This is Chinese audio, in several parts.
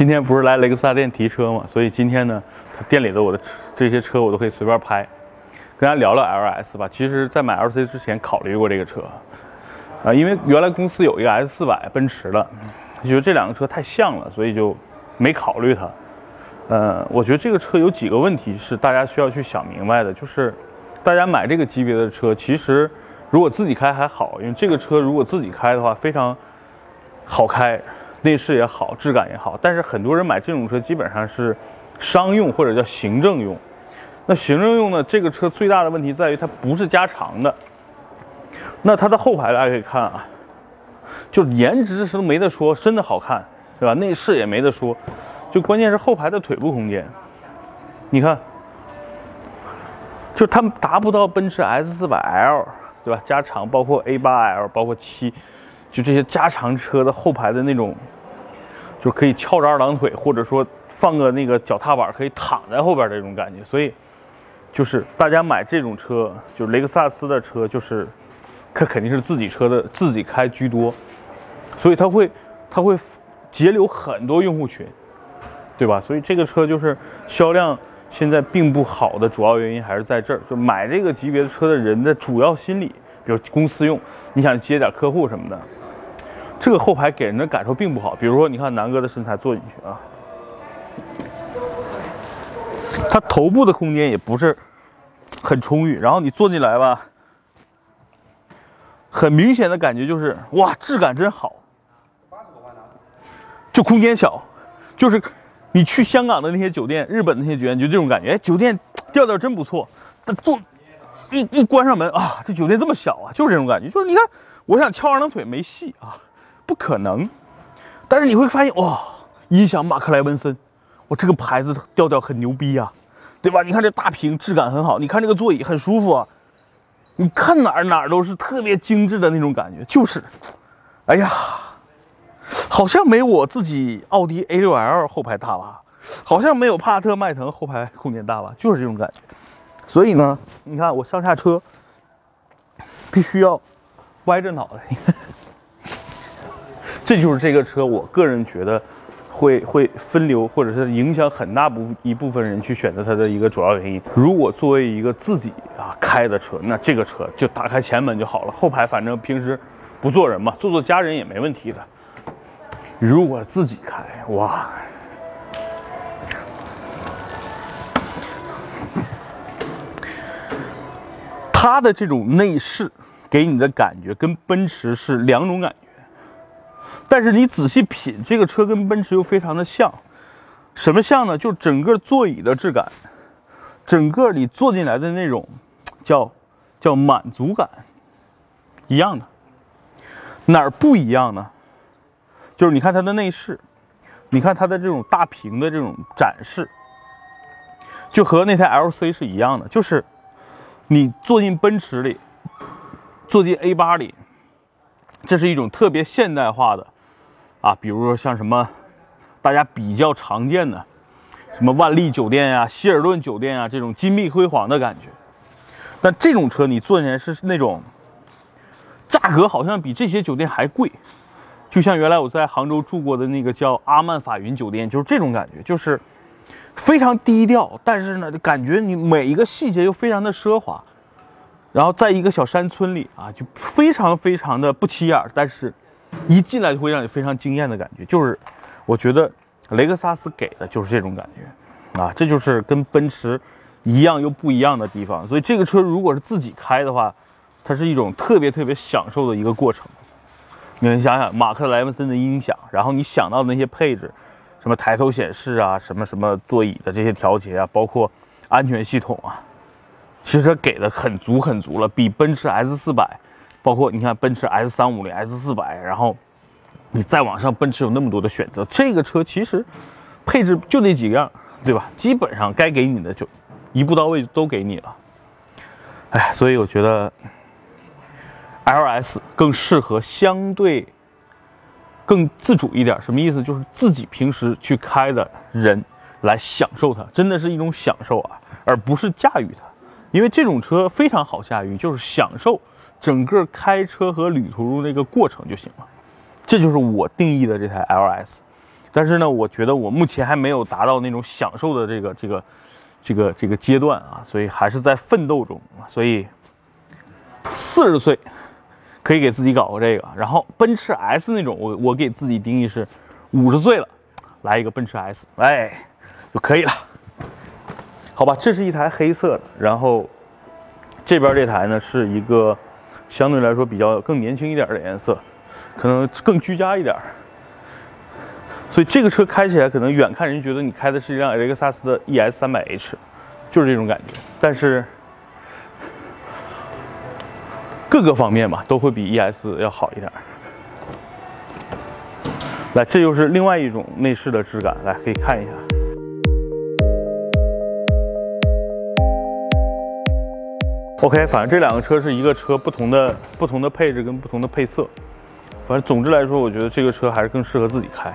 今天不是来雷克萨斯店提车嘛，所以今天呢，他店里的我的这些车我都可以随便拍，跟大家聊聊 LS 吧。其实，在买 LC 之前考虑过这个车，啊，因为原来公司有一个 S 四百奔驰的，觉得这两个车太像了，所以就没考虑它。呃，我觉得这个车有几个问题是大家需要去想明白的，就是大家买这个级别的车，其实如果自己开还好，因为这个车如果自己开的话非常好开。内饰也好，质感也好，但是很多人买这种车基本上是商用或者叫行政用。那行政用呢？这个车最大的问题在于它不是加长的。那它的后排大家可以看啊，就颜值是没得说，真的好看，对吧？内饰也没得说，就关键是后排的腿部空间。你看，就它达不到奔驰 S400L，对吧？加长，包括 A8L，包括七。就这些加长车的后排的那种，就可以翘着二郎腿，或者说放个那个脚踏板可以躺在后边这种感觉。所以，就是大家买这种车，就是雷克萨斯的车，就是它肯定是自己车的自己开居多，所以它会它会截留很多用户群，对吧？所以这个车就是销量现在并不好的主要原因还是在这儿，就买这个级别的车的人的主要心理，比如公司用，你想接点客户什么的。这个后排给人的感受并不好，比如说，你看南哥的身材坐进去啊，他头部的空间也不是很充裕，然后你坐进来吧，很明显的感觉就是哇，质感真好，就空间小，就是你去香港的那些酒店、日本那些酒店就这种感觉，哎，酒店调调真不错，但坐一一关上门啊，这酒店这么小啊，就是这种感觉，就是你看，我想翘二郎腿没戏啊。不可能，但是你会发现哇，音响马克莱文森，我这个牌子调调很牛逼呀，对吧？你看这大屏质感很好，你看这个座椅很舒服啊，你看哪儿哪儿都是特别精致的那种感觉，就是，哎呀，好像没我自己奥迪 A6L 后排大吧，好像没有帕萨特迈腾后排空间大吧，就是这种感觉。所以呢，你看我上下车必须要歪着脑袋。这就是这个车，我个人觉得会会分流，或者是影响很大部一部分人去选择它的一个主要原因。如果作为一个自己啊开的车，那这个车就打开前门就好了，后排反正平时不坐人嘛，坐坐家人也没问题的。如果自己开，哇，它的这种内饰给你的感觉跟奔驰是两种感觉。但是你仔细品，这个车跟奔驰又非常的像，什么像呢？就整个座椅的质感，整个你坐进来的那种叫叫满足感一样的。哪儿不一样呢？就是你看它的内饰，你看它的这种大屏的这种展示，就和那台 LC 是一样的，就是你坐进奔驰里，坐进 A 八里，这是一种特别现代化的。啊，比如说像什么，大家比较常见的，什么万丽酒店呀、希尔顿酒店啊，这种金碧辉煌的感觉。但这种车你坐起来是那种，价格好像比这些酒店还贵。就像原来我在杭州住过的那个叫阿曼法云酒店，就是这种感觉，就是非常低调，但是呢，感觉你每一个细节又非常的奢华。然后在一个小山村里啊，就非常非常的不起眼，但是。一进来就会让你非常惊艳的感觉，就是我觉得雷克萨斯给的就是这种感觉啊，这就是跟奔驰一样又不一样的地方。所以这个车如果是自己开的话，它是一种特别特别享受的一个过程。你们想想马克莱文森的音响，然后你想到的那些配置，什么抬头显示啊，什么什么座椅的这些调节啊，包括安全系统啊，其实给的很足很足了，比奔驰 S 四百。包括你看奔驰 S 三五零、S 四百，然后你再往上，奔驰有那么多的选择。这个车其实配置就那几个样，对吧？基本上该给你的就一步到位都给你了。哎，所以我觉得 LS 更适合相对更自主一点。什么意思？就是自己平时去开的人来享受它，真的是一种享受啊，而不是驾驭它。因为这种车非常好驾驭，就是享受。整个开车和旅途那个过程就行了，这就是我定义的这台 LS。但是呢，我觉得我目前还没有达到那种享受的这个这个这个这个阶段啊，所以还是在奋斗中。所以四十岁可以给自己搞个这个，然后奔驰 S 那种，我我给自己定义是五十岁了，来一个奔驰 S，哎，就可以了。好吧，这是一台黑色的，然后这边这台呢是一个相对来说比较更年轻一点的颜色，可能更居家一点。所以这个车开起来可能远看人觉得你开的是一辆雷克萨斯的 ES 三百 H，就是这种感觉。但是各个方面吧都会比 ES 要好一点。来，这就是另外一种内饰的质感，来可以看一下。OK，反正这两个车是一个车不同的不同的配置跟不同的配色，反正总之来说，我觉得这个车还是更适合自己开。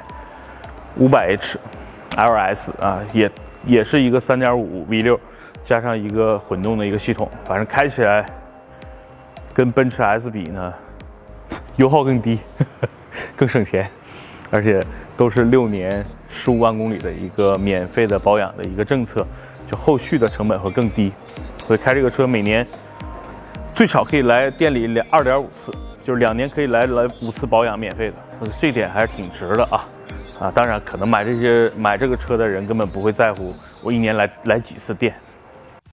五百 H LS 啊，也也是一个三点五 V 六加上一个混动的一个系统，反正开起来跟奔驰 S 比呢，油耗更低，更省钱，而且都是六年十五万公里的一个免费的保养的一个政策，就后续的成本会更低。所以开这个车每年最少可以来店里两二点五次，就是两年可以来来五次保养免费的，这点还是挺值的啊啊！当然，可能买这些买这个车的人根本不会在乎我一年来来几次店。